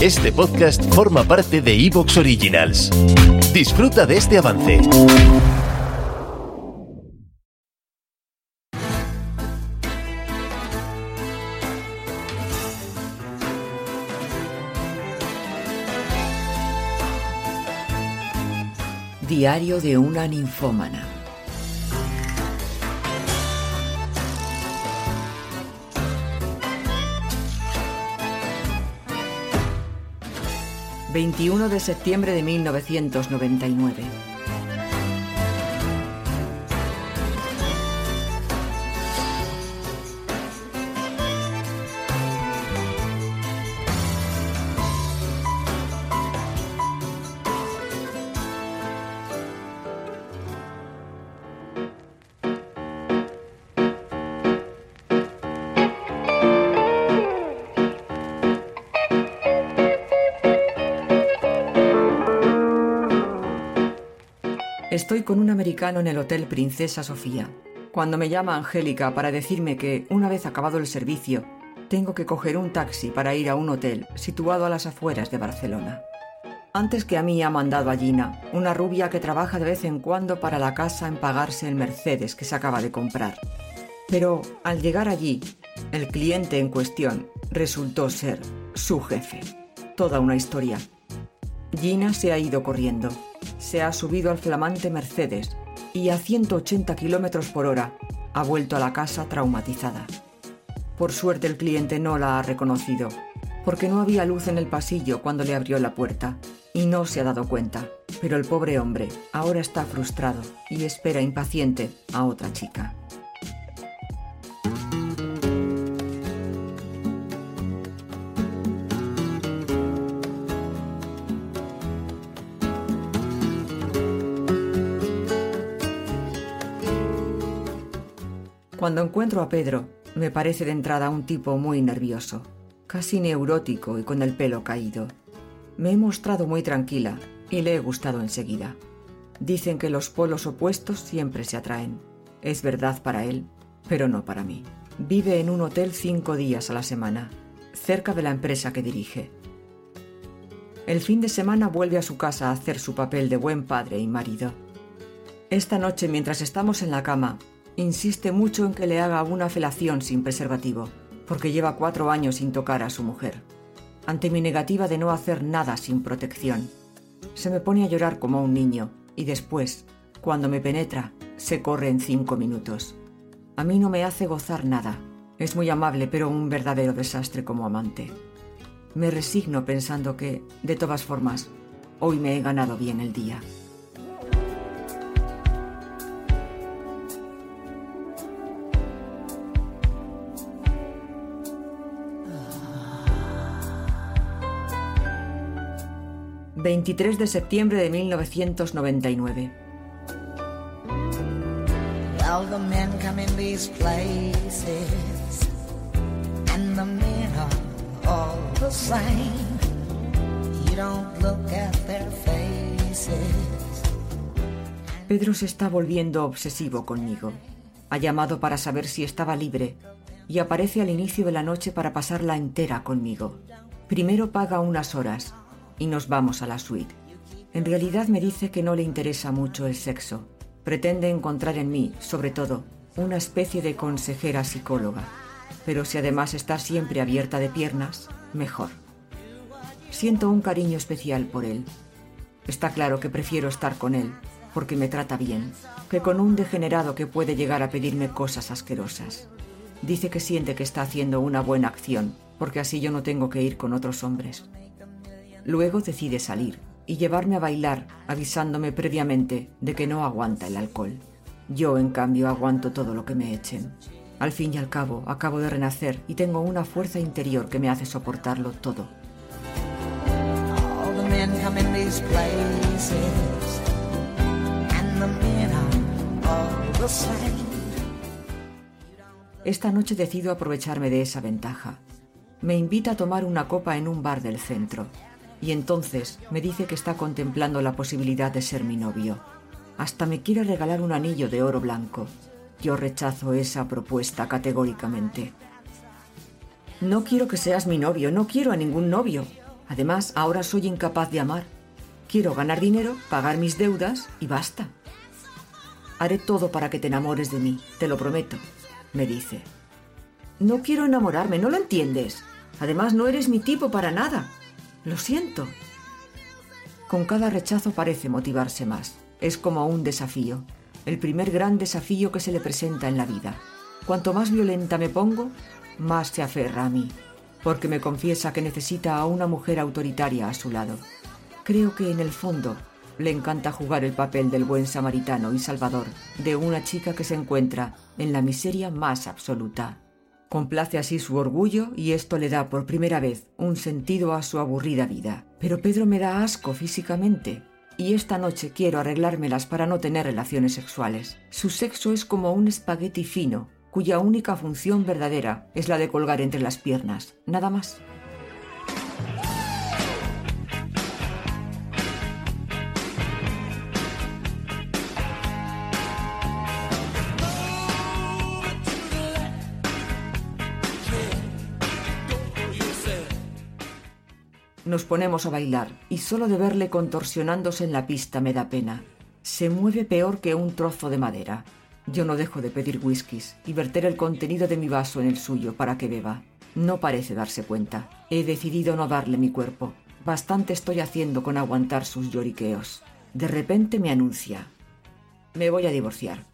Este podcast forma parte de Evox Originals. Disfruta de este avance. Diario de una ninfómana. ...21 de septiembre de 1999... Estoy con un americano en el Hotel Princesa Sofía, cuando me llama Angélica para decirme que, una vez acabado el servicio, tengo que coger un taxi para ir a un hotel situado a las afueras de Barcelona. Antes que a mí ha mandado a Gina, una rubia que trabaja de vez en cuando para la casa en pagarse el Mercedes que se acaba de comprar. Pero al llegar allí, el cliente en cuestión resultó ser su jefe. Toda una historia. Gina se ha ido corriendo se ha subido al flamante Mercedes y a 180 kilómetros por hora ha vuelto a la casa traumatizada. Por suerte el cliente no la ha reconocido, porque no había luz en el pasillo cuando le abrió la puerta y no se ha dado cuenta. Pero el pobre hombre ahora está frustrado y espera impaciente a otra chica. Cuando encuentro a Pedro, me parece de entrada un tipo muy nervioso, casi neurótico y con el pelo caído. Me he mostrado muy tranquila y le he gustado enseguida. Dicen que los polos opuestos siempre se atraen. Es verdad para él, pero no para mí. Vive en un hotel cinco días a la semana, cerca de la empresa que dirige. El fin de semana vuelve a su casa a hacer su papel de buen padre y marido. Esta noche, mientras estamos en la cama, insiste mucho en que le haga una felación sin preservativo, porque lleva cuatro años sin tocar a su mujer. Ante mi negativa de no hacer nada sin protección, se me pone a llorar como un niño y después, cuando me penetra, se corre en cinco minutos. A mí no me hace gozar nada. Es muy amable, pero un verdadero desastre como amante. Me resigno pensando que, de todas formas, hoy me he ganado bien el día. 23 de septiembre de 1999. Pedro se está volviendo obsesivo conmigo. Ha llamado para saber si estaba libre y aparece al inicio de la noche para pasarla entera conmigo. Primero paga unas horas y nos vamos a la suite. En realidad me dice que no le interesa mucho el sexo. Pretende encontrar en mí, sobre todo, una especie de consejera psicóloga. Pero si además está siempre abierta de piernas, mejor. Siento un cariño especial por él. Está claro que prefiero estar con él, porque me trata bien, que con un degenerado que puede llegar a pedirme cosas asquerosas. Dice que siente que está haciendo una buena acción, porque así yo no tengo que ir con otros hombres. Luego decide salir y llevarme a bailar, avisándome previamente de que no aguanta el alcohol. Yo, en cambio, aguanto todo lo que me echen. Al fin y al cabo, acabo de renacer y tengo una fuerza interior que me hace soportarlo todo. Esta noche decido aprovecharme de esa ventaja. Me invita a tomar una copa en un bar del centro y entonces me dice que está contemplando la posibilidad de ser mi novio. Hasta me quiere regalar un anillo de oro blanco. Yo rechazo esa propuesta categóricamente. No quiero que seas mi novio, no quiero a ningún novio. Además, ahora soy incapaz de amar. Quiero ganar dinero, pagar mis deudas y basta. Haré todo para que te enamores de mí, te lo prometo, me dice. No quiero enamorarme, ¿no lo entiendes? Además, no eres mi tipo para nada. Lo siento. Con cada rechazo parece motivarse más. Es como un desafío, el primer gran desafío que se le presenta en la vida. Cuanto más violenta me pongo, más se aferra a mí, porque me confiesa que necesita a una mujer autoritaria a su lado. Creo que en el fondo le encanta jugar el papel del buen samaritano y salvador de una chica que se encuentra en la miseria más absoluta. Complace así su orgullo y esto le da por primera vez un sentido a su aburrida vida. Pero Pedro me da asco físicamente y esta noche quiero arreglármelas para no tener relaciones sexuales. Su sexo es como un espagueti fino, cuya única función verdadera es la de colgar entre las piernas, nada más. Nos ponemos a bailar y solo de verle contorsionándose en la pista me da pena. Se mueve peor que un trozo de madera. Yo no dejo de pedir whiskies y verter el contenido de mi vaso en el suyo para que beba. No parece darse cuenta. He decidido no darle mi cuerpo. Bastante estoy haciendo con aguantar sus lloriqueos. De repente me anuncia. Me voy a divorciar.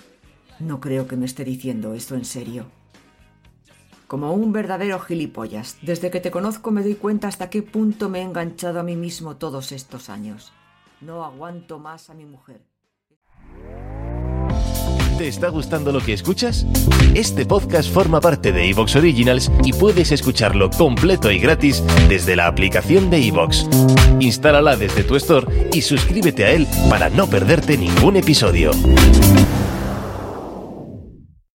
No creo que me esté diciendo esto en serio como un verdadero gilipollas. Desde que te conozco me doy cuenta hasta qué punto me he enganchado a mí mismo todos estos años. No aguanto más a mi mujer. ¿Te está gustando lo que escuchas? Este podcast forma parte de Evox Originals y puedes escucharlo completo y gratis desde la aplicación de Evox. Instálala desde tu store y suscríbete a él para no perderte ningún episodio.